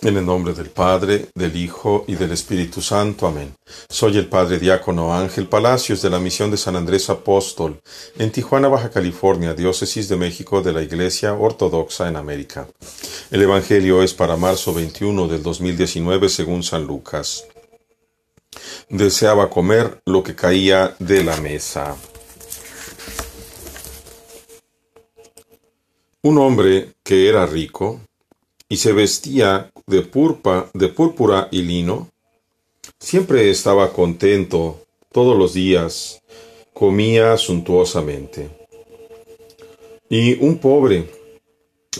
En el nombre del Padre, del Hijo y del Espíritu Santo. Amén. Soy el Padre Diácono Ángel Palacios de la Misión de San Andrés Apóstol en Tijuana, Baja California, Diócesis de México de la Iglesia Ortodoxa en América. El Evangelio es para marzo 21 del 2019 según San Lucas. Deseaba comer lo que caía de la mesa. Un hombre que era rico y se vestía de, purpa, de púrpura y lino, siempre estaba contento todos los días, comía suntuosamente. Y un pobre,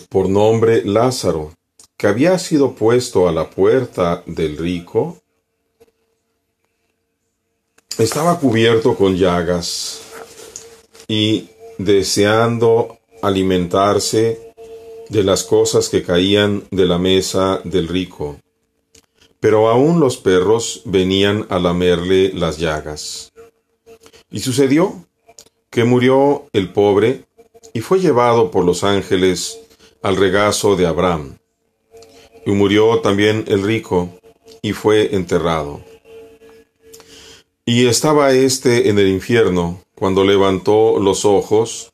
por nombre Lázaro, que había sido puesto a la puerta del rico, estaba cubierto con llagas y deseando alimentarse de las cosas que caían de la mesa del rico. Pero aún los perros venían a lamerle las llagas. Y sucedió que murió el pobre y fue llevado por los ángeles al regazo de Abraham. Y murió también el rico y fue enterrado. Y estaba éste en el infierno cuando levantó los ojos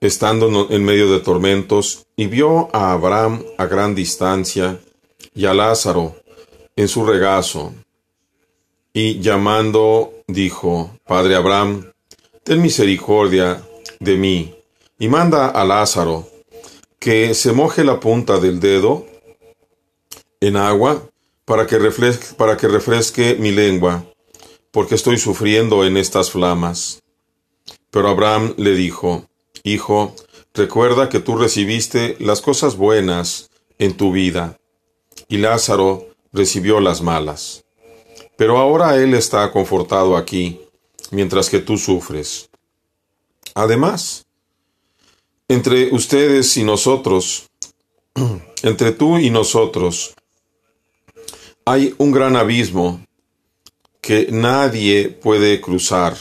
estando en medio de tormentos, y vio a Abraham a gran distancia y a Lázaro en su regazo. Y llamando, dijo, Padre Abraham, ten misericordia de mí, y manda a Lázaro que se moje la punta del dedo en agua para que, refresque, para que refresque mi lengua, porque estoy sufriendo en estas flamas. Pero Abraham le dijo, Hijo, recuerda que tú recibiste las cosas buenas en tu vida, y Lázaro recibió las malas. Pero ahora él está confortado aquí, mientras que tú sufres. Además, entre ustedes y nosotros, entre tú y nosotros, hay un gran abismo que nadie puede cruzar,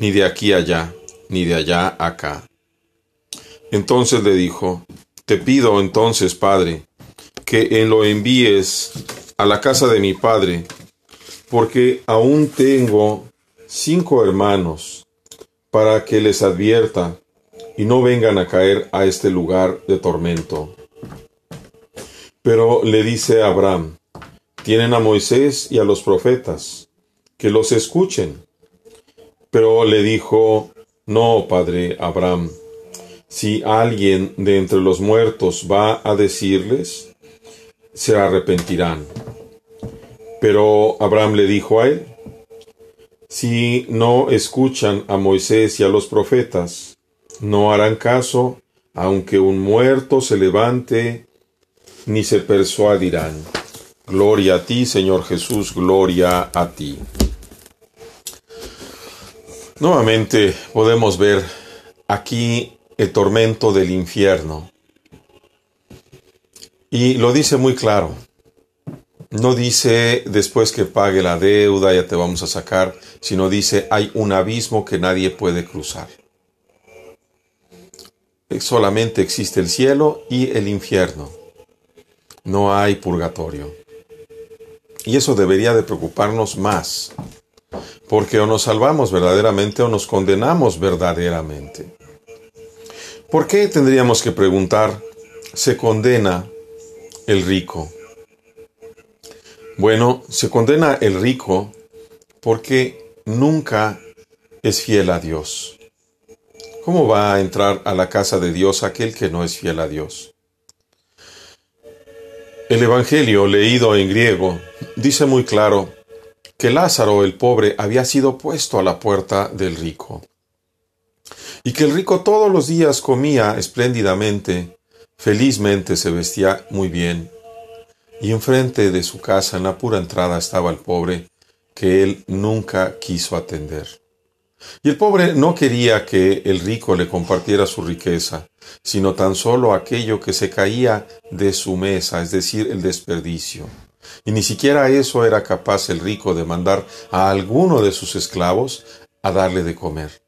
ni de aquí allá ni de allá acá. Entonces le dijo, Te pido entonces, Padre, que lo envíes a la casa de mi Padre, porque aún tengo cinco hermanos, para que les advierta y no vengan a caer a este lugar de tormento. Pero le dice Abraham, tienen a Moisés y a los profetas, que los escuchen. Pero le dijo, no, padre Abraham, si alguien de entre los muertos va a decirles, se arrepentirán. Pero Abraham le dijo a él, si no escuchan a Moisés y a los profetas, no harán caso, aunque un muerto se levante, ni se persuadirán. Gloria a ti, Señor Jesús, gloria a ti. Nuevamente podemos ver aquí el tormento del infierno. Y lo dice muy claro. No dice después que pague la deuda ya te vamos a sacar, sino dice hay un abismo que nadie puede cruzar. Solamente existe el cielo y el infierno. No hay purgatorio. Y eso debería de preocuparnos más porque o nos salvamos verdaderamente o nos condenamos verdaderamente. ¿Por qué tendríamos que preguntar, ¿se condena el rico? Bueno, se condena el rico porque nunca es fiel a Dios. ¿Cómo va a entrar a la casa de Dios aquel que no es fiel a Dios? El Evangelio leído en griego dice muy claro que Lázaro el pobre había sido puesto a la puerta del rico, y que el rico todos los días comía espléndidamente, felizmente se vestía muy bien, y enfrente de su casa en la pura entrada estaba el pobre, que él nunca quiso atender. Y el pobre no quería que el rico le compartiera su riqueza, sino tan solo aquello que se caía de su mesa, es decir, el desperdicio. Y ni siquiera eso era capaz el rico de mandar a alguno de sus esclavos a darle de comer.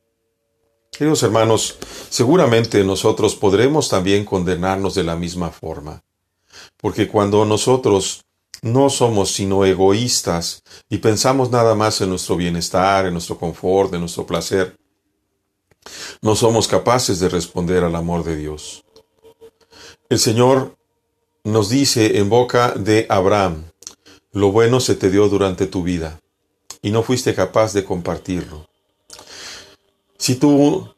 Queridos hermanos, seguramente nosotros podremos también condenarnos de la misma forma. porque cuando nosotros no somos sino egoístas y pensamos nada más en nuestro bienestar, en nuestro confort, en nuestro placer, no somos capaces de responder al amor de Dios. El Señor nos dice en boca de Abraham, lo bueno se te dio durante tu vida y no fuiste capaz de compartirlo. Si tú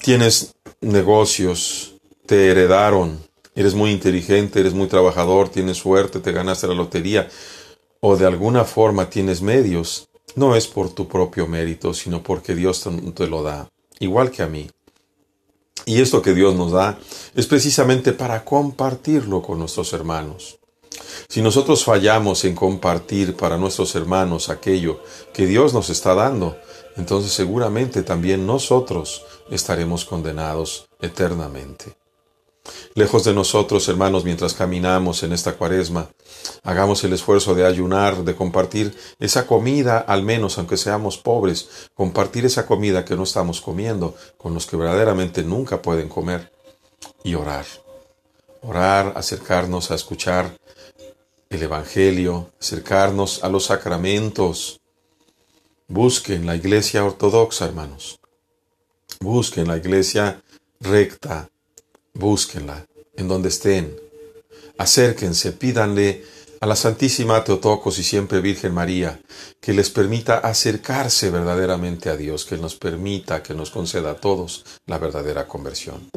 tienes negocios, te heredaron, eres muy inteligente, eres muy trabajador, tienes suerte, te ganaste la lotería, o de alguna forma tienes medios, no es por tu propio mérito, sino porque Dios te lo da, igual que a mí. Y esto que Dios nos da es precisamente para compartirlo con nuestros hermanos. Si nosotros fallamos en compartir para nuestros hermanos aquello que Dios nos está dando, entonces seguramente también nosotros estaremos condenados eternamente. Lejos de nosotros, hermanos, mientras caminamos en esta cuaresma, hagamos el esfuerzo de ayunar, de compartir esa comida, al menos aunque seamos pobres, compartir esa comida que no estamos comiendo con los que verdaderamente nunca pueden comer y orar. Orar, acercarnos a escuchar el Evangelio, acercarnos a los sacramentos. Busquen la iglesia ortodoxa, hermanos. Busquen la iglesia recta, búsquenla en donde estén. Acérquense, pídanle a la Santísima Teotocos y siempre Virgen María que les permita acercarse verdaderamente a Dios, que nos permita, que nos conceda a todos la verdadera conversión.